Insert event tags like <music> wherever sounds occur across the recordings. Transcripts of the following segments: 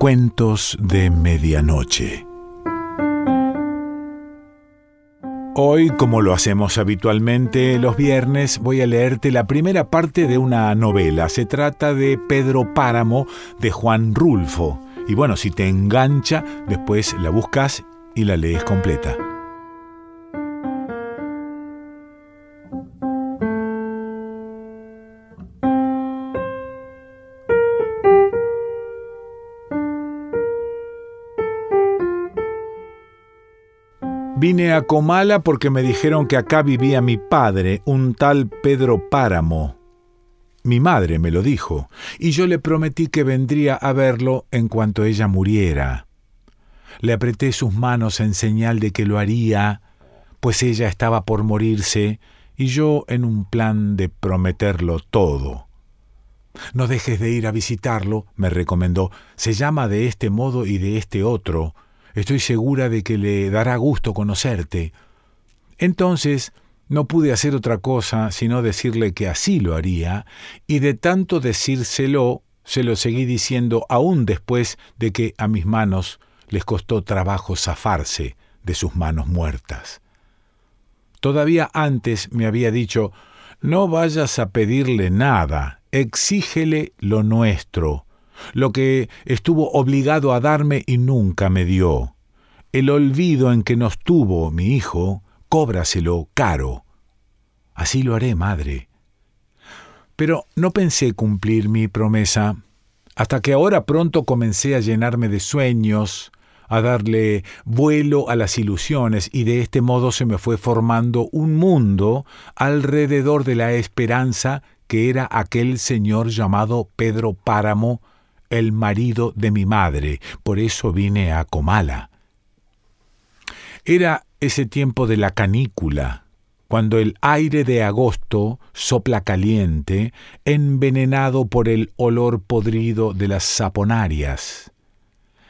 Cuentos de Medianoche. Hoy, como lo hacemos habitualmente los viernes, voy a leerte la primera parte de una novela. Se trata de Pedro Páramo de Juan Rulfo. Y bueno, si te engancha, después la buscas y la lees completa. Vine a Comala porque me dijeron que acá vivía mi padre, un tal Pedro Páramo. Mi madre me lo dijo, y yo le prometí que vendría a verlo en cuanto ella muriera. Le apreté sus manos en señal de que lo haría, pues ella estaba por morirse, y yo en un plan de prometerlo todo. No dejes de ir a visitarlo, me recomendó. Se llama de este modo y de este otro, Estoy segura de que le dará gusto conocerte. Entonces no pude hacer otra cosa sino decirle que así lo haría, y de tanto decírselo, se lo seguí diciendo aún después de que a mis manos les costó trabajo zafarse de sus manos muertas. Todavía antes me había dicho, no vayas a pedirle nada, exígele lo nuestro, lo que estuvo obligado a darme y nunca me dio. El olvido en que nos tuvo mi hijo, cóbraselo caro. Así lo haré, madre. Pero no pensé cumplir mi promesa, hasta que ahora pronto comencé a llenarme de sueños, a darle vuelo a las ilusiones, y de este modo se me fue formando un mundo alrededor de la esperanza que era aquel señor llamado Pedro Páramo, el marido de mi madre, por eso vine a Comala. Era ese tiempo de la canícula, cuando el aire de agosto sopla caliente, envenenado por el olor podrido de las saponarias.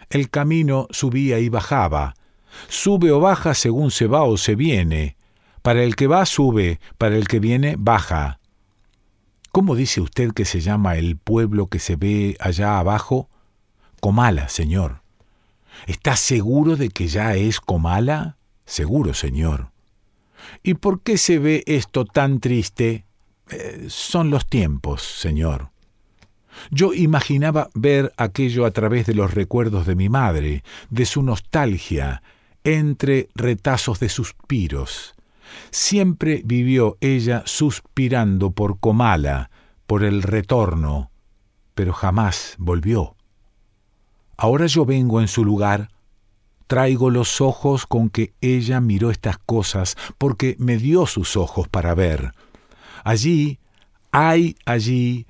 El camino subía y bajaba, sube o baja según se va o se viene. Para el que va sube, para el que viene baja. ¿Cómo dice usted que se llama el pueblo que se ve allá abajo? Comala, señor. ¿Está seguro de que ya es Comala? Seguro, señor. ¿Y por qué se ve esto tan triste? Eh, son los tiempos, señor. Yo imaginaba ver aquello a través de los recuerdos de mi madre, de su nostalgia, entre retazos de suspiros, Siempre vivió ella suspirando por Comala, por el retorno, pero jamás volvió. Ahora yo vengo en su lugar, traigo los ojos con que ella miró estas cosas, porque me dio sus ojos para ver. Allí, hay allí,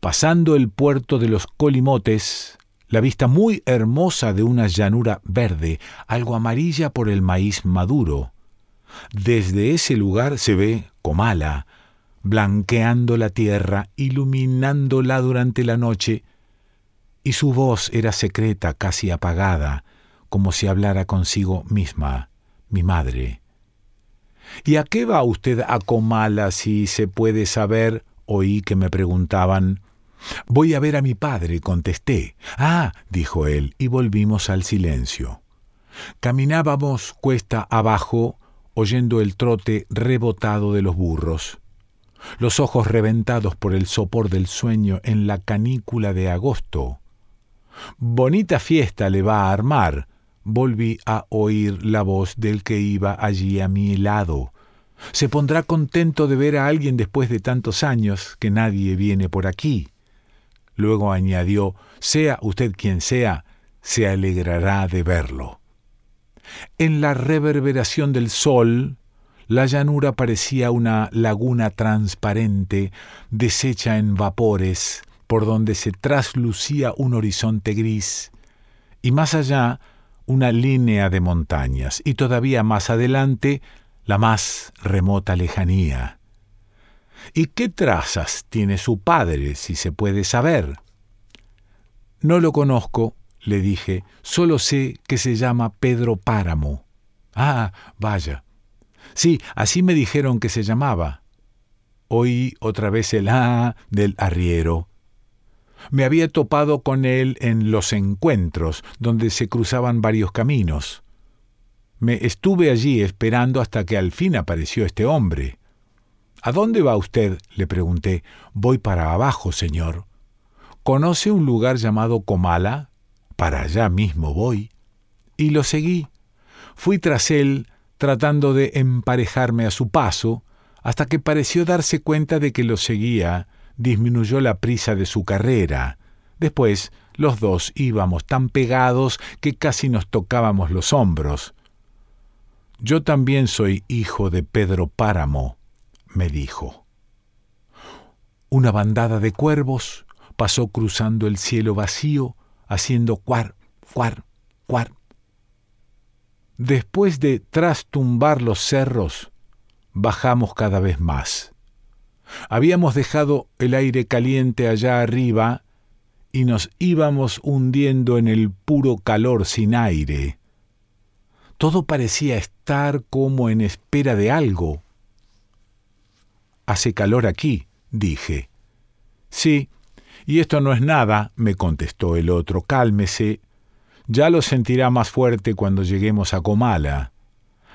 pasando el puerto de los Colimotes, la vista muy hermosa de una llanura verde, algo amarilla por el maíz maduro, desde ese lugar se ve Comala, blanqueando la tierra, iluminándola durante la noche, y su voz era secreta, casi apagada, como si hablara consigo misma, mi madre. ¿Y a qué va usted a Comala si se puede saber? Oí que me preguntaban. Voy a ver a mi padre, contesté. Ah, dijo él, y volvimos al silencio. Caminábamos cuesta abajo oyendo el trote rebotado de los burros, los ojos reventados por el sopor del sueño en la canícula de agosto. Bonita fiesta le va a armar. Volví a oír la voz del que iba allí a mi lado. Se pondrá contento de ver a alguien después de tantos años que nadie viene por aquí. Luego añadió, sea usted quien sea, se alegrará de verlo. En la reverberación del sol, la llanura parecía una laguna transparente, deshecha en vapores, por donde se traslucía un horizonte gris, y más allá una línea de montañas, y todavía más adelante la más remota lejanía. ¿Y qué trazas tiene su padre, si se puede saber? No lo conozco, le dije, solo sé que se llama Pedro Páramo. Ah, vaya. Sí, así me dijeron que se llamaba. Oí otra vez el ah del arriero. Me había topado con él en los encuentros, donde se cruzaban varios caminos. Me estuve allí esperando hasta que al fin apareció este hombre. ¿A dónde va usted? le pregunté. Voy para abajo, señor. ¿Conoce un lugar llamado Comala? Para allá mismo voy. Y lo seguí. Fui tras él, tratando de emparejarme a su paso, hasta que pareció darse cuenta de que lo seguía, disminuyó la prisa de su carrera. Después, los dos íbamos tan pegados que casi nos tocábamos los hombros. Yo también soy hijo de Pedro Páramo, me dijo. Una bandada de cuervos pasó cruzando el cielo vacío, haciendo cuar, cuar, cuar. Después de trastumbar los cerros, bajamos cada vez más. Habíamos dejado el aire caliente allá arriba y nos íbamos hundiendo en el puro calor sin aire. Todo parecía estar como en espera de algo. Hace calor aquí, dije. Sí, y esto no es nada, me contestó el otro. Cálmese. Ya lo sentirá más fuerte cuando lleguemos a Comala.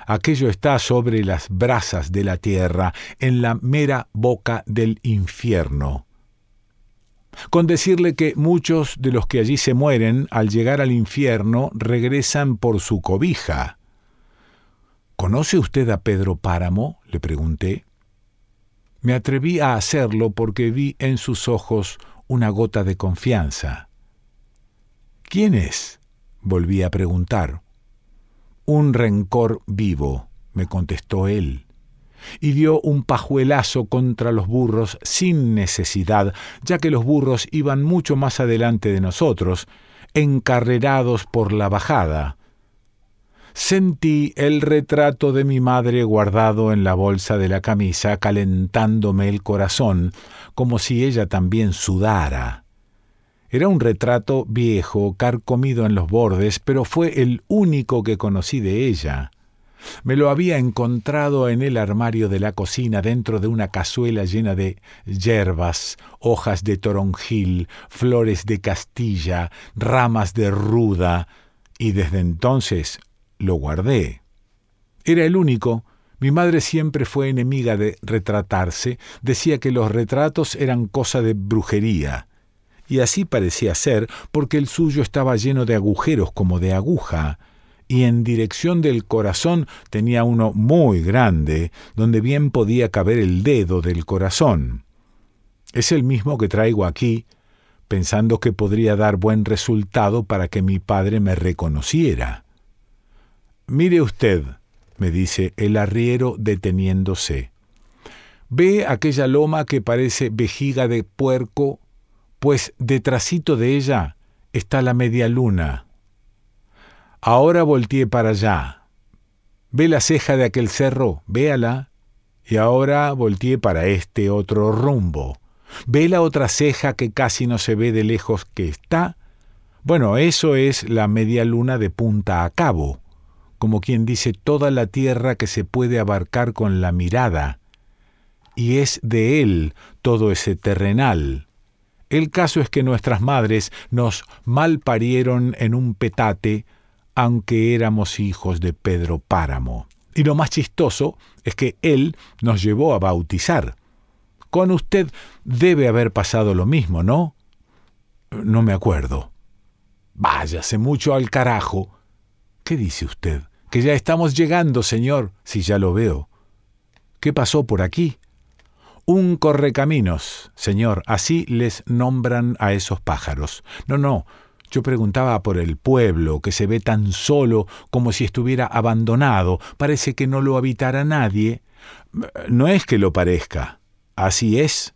Aquello está sobre las brasas de la tierra, en la mera boca del infierno con decirle que muchos de los que allí se mueren al llegar al infierno regresan por su cobija. ¿Conoce usted a Pedro Páramo? le pregunté. Me atreví a hacerlo porque vi en sus ojos una gota de confianza. ¿Quién es? volví a preguntar. Un rencor vivo, me contestó él y dio un pajuelazo contra los burros sin necesidad, ya que los burros iban mucho más adelante de nosotros, encarrerados por la bajada. Sentí el retrato de mi madre guardado en la bolsa de la camisa, calentándome el corazón, como si ella también sudara. Era un retrato viejo, carcomido en los bordes, pero fue el único que conocí de ella. Me lo había encontrado en el armario de la cocina dentro de una cazuela llena de yerbas, hojas de toronjil, flores de castilla, ramas de ruda, y desde entonces lo guardé. Era el único. Mi madre siempre fue enemiga de retratarse, decía que los retratos eran cosa de brujería. Y así parecía ser, porque el suyo estaba lleno de agujeros como de aguja, y en dirección del corazón tenía uno muy grande, donde bien podía caber el dedo del corazón. Es el mismo que traigo aquí, pensando que podría dar buen resultado para que mi padre me reconociera. Mire usted, me dice el arriero deteniéndose. ¿Ve aquella loma que parece vejiga de puerco? Pues detrásito de ella está la media luna. Ahora volteé para allá. ¿Ve la ceja de aquel cerro? Véala. Y ahora volteé para este otro rumbo. ¿Ve la otra ceja que casi no se ve de lejos que está? Bueno, eso es la media luna de punta a cabo, como quien dice toda la tierra que se puede abarcar con la mirada. Y es de él todo ese terrenal. El caso es que nuestras madres nos malparieron en un petate aunque éramos hijos de Pedro Páramo. Y lo más chistoso es que él nos llevó a bautizar. Con usted debe haber pasado lo mismo, ¿no? No me acuerdo. Váyase mucho al carajo. ¿Qué dice usted? Que ya estamos llegando, señor, si ya lo veo. ¿Qué pasó por aquí? Un correcaminos, señor, así les nombran a esos pájaros. No, no, yo preguntaba por el pueblo, que se ve tan solo como si estuviera abandonado, parece que no lo habitara nadie. No es que lo parezca, así es.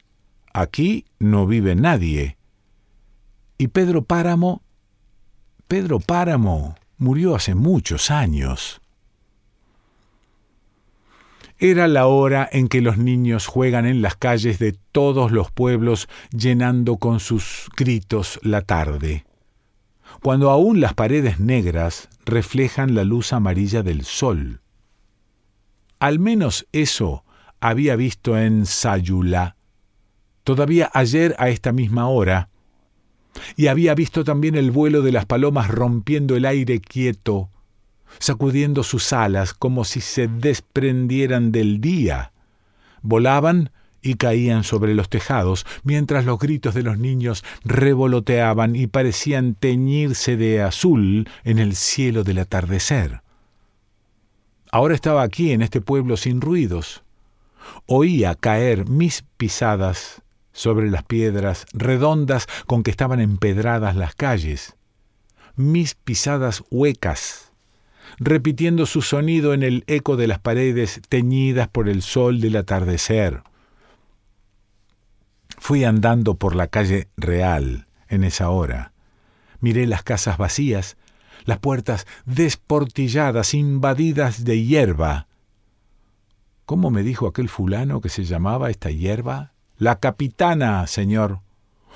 Aquí no vive nadie. ¿Y Pedro Páramo? Pedro Páramo murió hace muchos años. Era la hora en que los niños juegan en las calles de todos los pueblos llenando con sus gritos la tarde cuando aún las paredes negras reflejan la luz amarilla del sol. Al menos eso había visto en Sayula. Todavía ayer a esta misma hora, y había visto también el vuelo de las palomas rompiendo el aire quieto, sacudiendo sus alas como si se desprendieran del día. Volaban y caían sobre los tejados, mientras los gritos de los niños revoloteaban y parecían teñirse de azul en el cielo del atardecer. Ahora estaba aquí en este pueblo sin ruidos. Oía caer mis pisadas sobre las piedras redondas con que estaban empedradas las calles, mis pisadas huecas, repitiendo su sonido en el eco de las paredes teñidas por el sol del atardecer. Fui andando por la calle real en esa hora. Miré las casas vacías, las puertas desportilladas, invadidas de hierba. ¿Cómo me dijo aquel fulano que se llamaba esta hierba? La capitana, señor.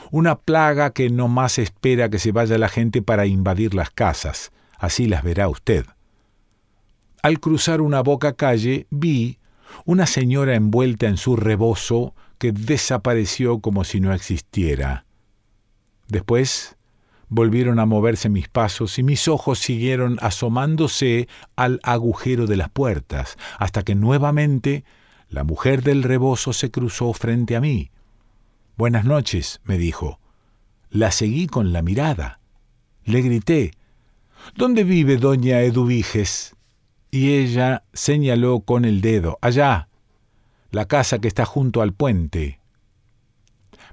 Una plaga que no más espera que se vaya la gente para invadir las casas. Así las verá usted. Al cruzar una boca calle vi una señora envuelta en su rebozo que desapareció como si no existiera. Después volvieron a moverse mis pasos y mis ojos siguieron asomándose al agujero de las puertas, hasta que nuevamente la mujer del rebozo se cruzó frente a mí. Buenas noches, me dijo. La seguí con la mirada. Le grité, ¿Dónde vive doña Eduviges? Y ella señaló con el dedo, allá, la casa que está junto al puente.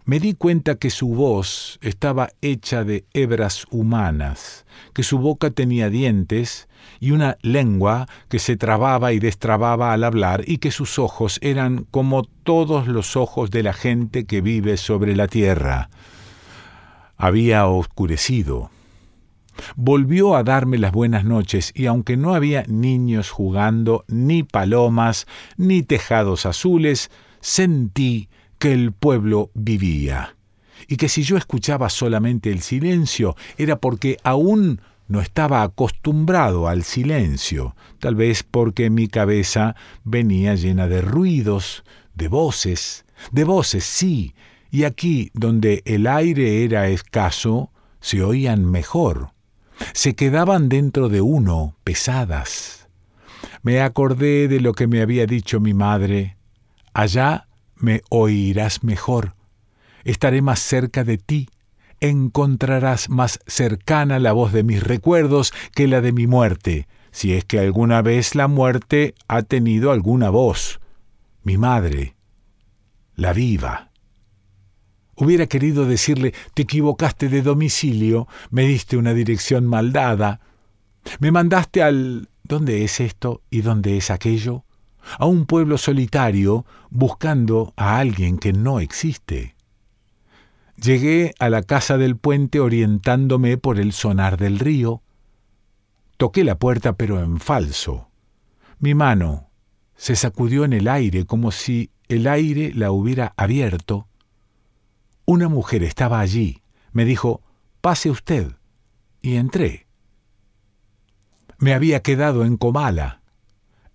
Me di cuenta que su voz estaba hecha de hebras humanas, que su boca tenía dientes y una lengua que se trababa y destrababa al hablar y que sus ojos eran como todos los ojos de la gente que vive sobre la tierra. Había oscurecido. Volvió a darme las buenas noches y aunque no había niños jugando, ni palomas, ni tejados azules, sentí que el pueblo vivía y que si yo escuchaba solamente el silencio era porque aún no estaba acostumbrado al silencio, tal vez porque mi cabeza venía llena de ruidos, de voces, de voces, sí, y aquí donde el aire era escaso, se oían mejor se quedaban dentro de uno, pesadas. Me acordé de lo que me había dicho mi madre. Allá me oirás mejor. Estaré más cerca de ti. Encontrarás más cercana la voz de mis recuerdos que la de mi muerte, si es que alguna vez la muerte ha tenido alguna voz. Mi madre, la viva. Hubiera querido decirle, te equivocaste de domicilio, me diste una dirección maldada, me mandaste al... ¿Dónde es esto y dónde es aquello? A un pueblo solitario buscando a alguien que no existe. Llegué a la casa del puente orientándome por el sonar del río. Toqué la puerta pero en falso. Mi mano se sacudió en el aire como si el aire la hubiera abierto una mujer estaba allí. Me dijo, pase usted. Y entré. Me había quedado en Comala.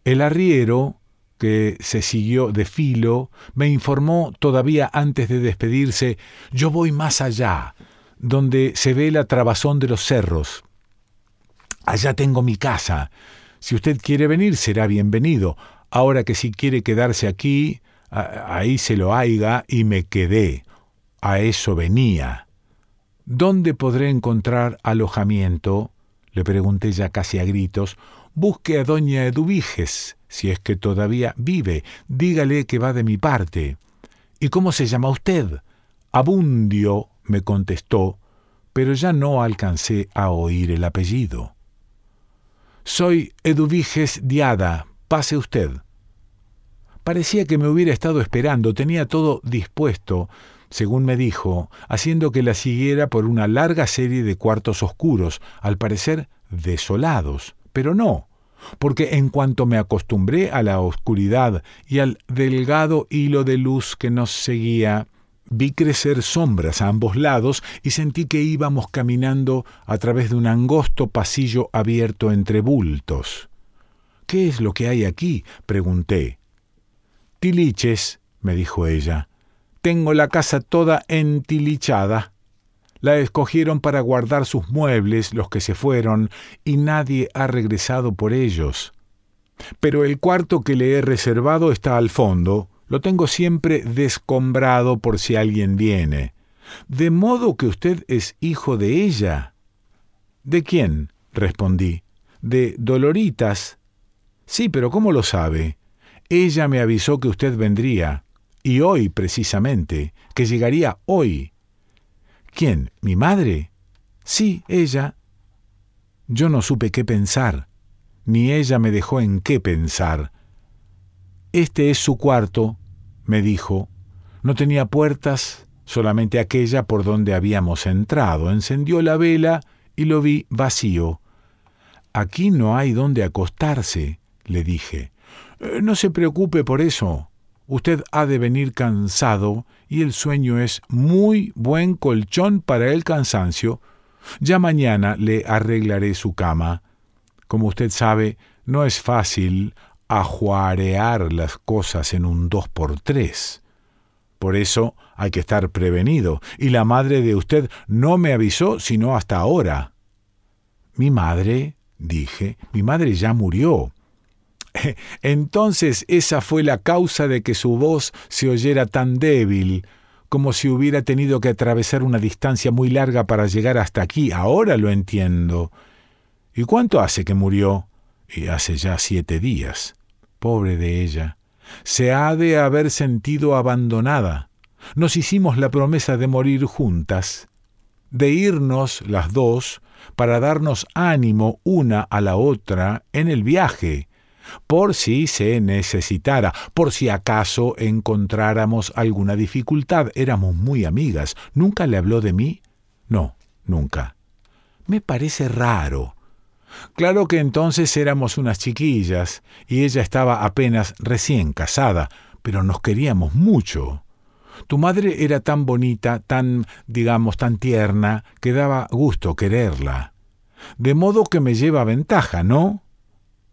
El arriero, que se siguió de filo, me informó todavía antes de despedirse, yo voy más allá, donde se ve la trabazón de los cerros. Allá tengo mi casa. Si usted quiere venir, será bienvenido. Ahora que si quiere quedarse aquí, ahí se lo haiga y me quedé. A eso venía. ¿Dónde podré encontrar alojamiento? le pregunté ya casi a gritos. Busque a doña Eduviges, si es que todavía vive. Dígale que va de mi parte. ¿Y cómo se llama usted? Abundio, me contestó, pero ya no alcancé a oír el apellido. Soy Eduviges Diada. Pase usted. Parecía que me hubiera estado esperando, tenía todo dispuesto, según me dijo, haciendo que la siguiera por una larga serie de cuartos oscuros, al parecer desolados, pero no, porque en cuanto me acostumbré a la oscuridad y al delgado hilo de luz que nos seguía, vi crecer sombras a ambos lados y sentí que íbamos caminando a través de un angosto pasillo abierto entre bultos. ¿Qué es lo que hay aquí? pregunté. Tiliches, me dijo ella. Tengo la casa toda entilichada. La escogieron para guardar sus muebles, los que se fueron, y nadie ha regresado por ellos. Pero el cuarto que le he reservado está al fondo, lo tengo siempre descombrado por si alguien viene. De modo que usted es hijo de ella. ¿De quién? respondí. De Doloritas. Sí, pero ¿cómo lo sabe? Ella me avisó que usted vendría, y hoy precisamente, que llegaría hoy. ¿Quién? ¿Mi madre? Sí, ella. Yo no supe qué pensar, ni ella me dejó en qué pensar. Este es su cuarto, me dijo. No tenía puertas, solamente aquella por donde habíamos entrado. Encendió la vela y lo vi vacío. Aquí no hay donde acostarse, le dije. Eh, no se preocupe por eso. Usted ha de venir cansado y el sueño es muy buen colchón para el cansancio. Ya mañana le arreglaré su cama. Como usted sabe, no es fácil ajuarear las cosas en un dos por tres. Por eso hay que estar prevenido, y la madre de usted no me avisó sino hasta ahora. Mi madre, dije, mi madre ya murió. <laughs> Entonces esa fue la causa de que su voz se oyera tan débil, como si hubiera tenido que atravesar una distancia muy larga para llegar hasta aquí. Ahora lo entiendo. ¿Y cuánto hace que murió? Y hace ya siete días. Pobre de ella. Se ha de haber sentido abandonada. Nos hicimos la promesa de morir juntas, de irnos las dos para darnos ánimo una a la otra en el viaje, por si se necesitara, por si acaso encontráramos alguna dificultad. Éramos muy amigas. ¿Nunca le habló de mí? No, nunca. Me parece raro. Claro que entonces éramos unas chiquillas, y ella estaba apenas recién casada, pero nos queríamos mucho. Tu madre era tan bonita, tan, digamos, tan tierna, que daba gusto quererla. De modo que me lleva ventaja, ¿no?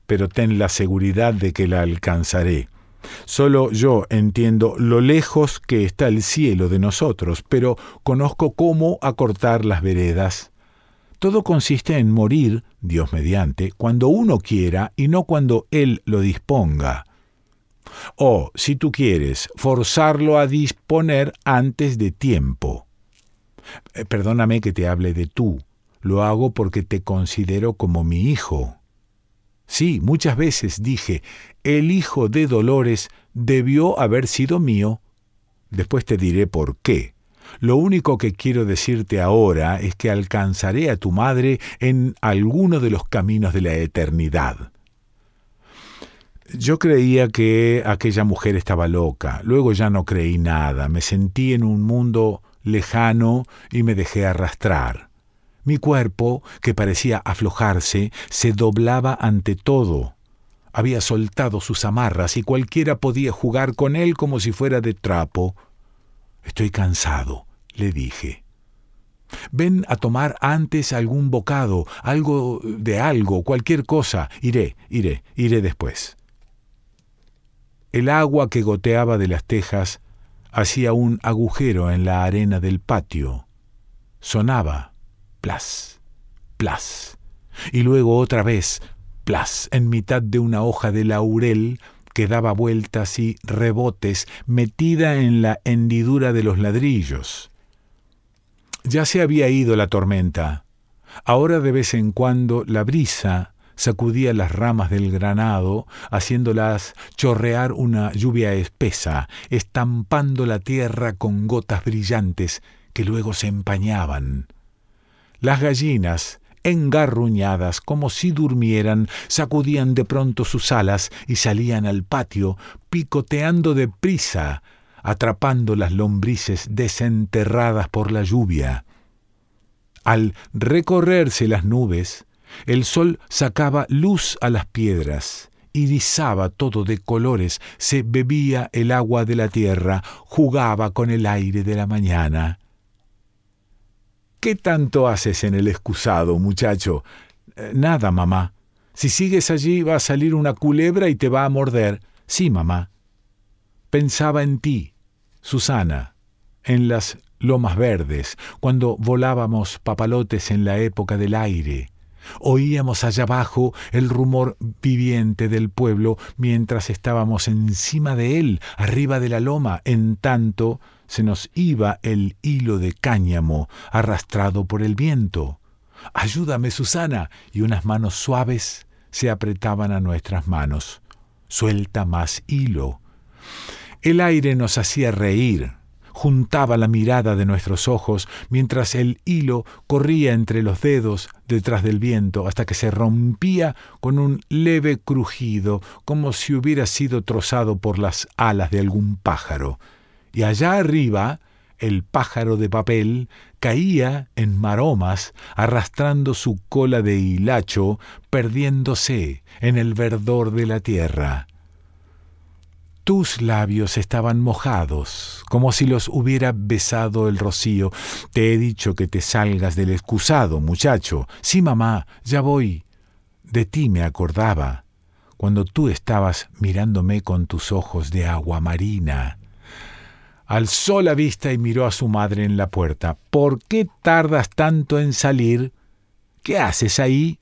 Pero ten la seguridad de que la alcanzaré. Solo yo entiendo lo lejos que está el cielo de nosotros, pero conozco cómo acortar las veredas. Todo consiste en morir, Dios mediante, cuando uno quiera y no cuando Él lo disponga. O, si tú quieres, forzarlo a disponer antes de tiempo. Eh, perdóname que te hable de tú, lo hago porque te considero como mi hijo. Sí, muchas veces dije, el hijo de Dolores debió haber sido mío. Después te diré por qué. Lo único que quiero decirte ahora es que alcanzaré a tu madre en alguno de los caminos de la eternidad. Yo creía que aquella mujer estaba loca, luego ya no creí nada, me sentí en un mundo lejano y me dejé arrastrar. Mi cuerpo, que parecía aflojarse, se doblaba ante todo. Había soltado sus amarras y cualquiera podía jugar con él como si fuera de trapo. Estoy cansado, le dije. Ven a tomar antes algún bocado, algo de algo, cualquier cosa. Iré, iré, iré después. El agua que goteaba de las tejas hacía un agujero en la arena del patio. Sonaba plas, plas, y luego otra vez, plas, en mitad de una hoja de laurel que daba vueltas y rebotes metida en la hendidura de los ladrillos. Ya se había ido la tormenta. Ahora de vez en cuando la brisa sacudía las ramas del granado, haciéndolas chorrear una lluvia espesa, estampando la tierra con gotas brillantes que luego se empañaban. Las gallinas, engarruñadas como si durmieran, sacudían de pronto sus alas y salían al patio, picoteando de prisa, atrapando las lombrices desenterradas por la lluvia. Al recorrerse las nubes, el sol sacaba luz a las piedras, irisaba todo de colores, se bebía el agua de la tierra, jugaba con el aire de la mañana. ¿Qué tanto haces en el excusado, muchacho? Eh, nada, mamá. Si sigues allí va a salir una culebra y te va a morder. Sí, mamá. Pensaba en ti, Susana, en las lomas verdes, cuando volábamos papalotes en la época del aire. Oíamos allá abajo el rumor viviente del pueblo mientras estábamos encima de él, arriba de la loma, en tanto se nos iba el hilo de cáñamo arrastrado por el viento. Ayúdame, Susana. Y unas manos suaves se apretaban a nuestras manos. Suelta más hilo. El aire nos hacía reír, juntaba la mirada de nuestros ojos mientras el hilo corría entre los dedos detrás del viento hasta que se rompía con un leve crujido como si hubiera sido trozado por las alas de algún pájaro. Y allá arriba el pájaro de papel caía en maromas, arrastrando su cola de hilacho, perdiéndose en el verdor de la tierra. Tus labios estaban mojados, como si los hubiera besado el rocío. Te he dicho que te salgas del excusado, muchacho. Sí, mamá, ya voy. De ti me acordaba, cuando tú estabas mirándome con tus ojos de agua marina. Alzó la vista y miró a su madre en la puerta. ¿Por qué tardas tanto en salir? ¿Qué haces ahí?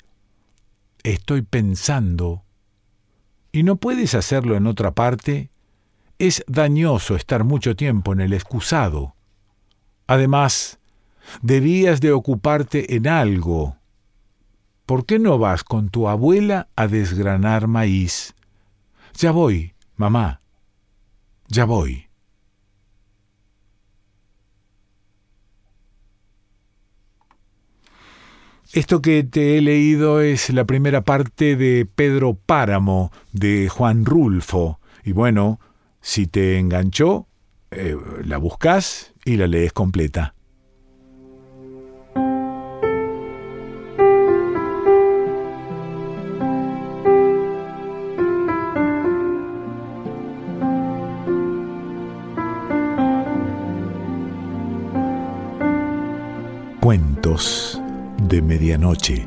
Estoy pensando. ¿Y no puedes hacerlo en otra parte? Es dañoso estar mucho tiempo en el excusado. Además, debías de ocuparte en algo. ¿Por qué no vas con tu abuela a desgranar maíz? Ya voy, mamá. Ya voy. Esto que te he leído es la primera parte de Pedro Páramo, de Juan Rulfo. Y bueno, si te enganchó, eh, la buscas y la lees completa. Cuentos de medianoche.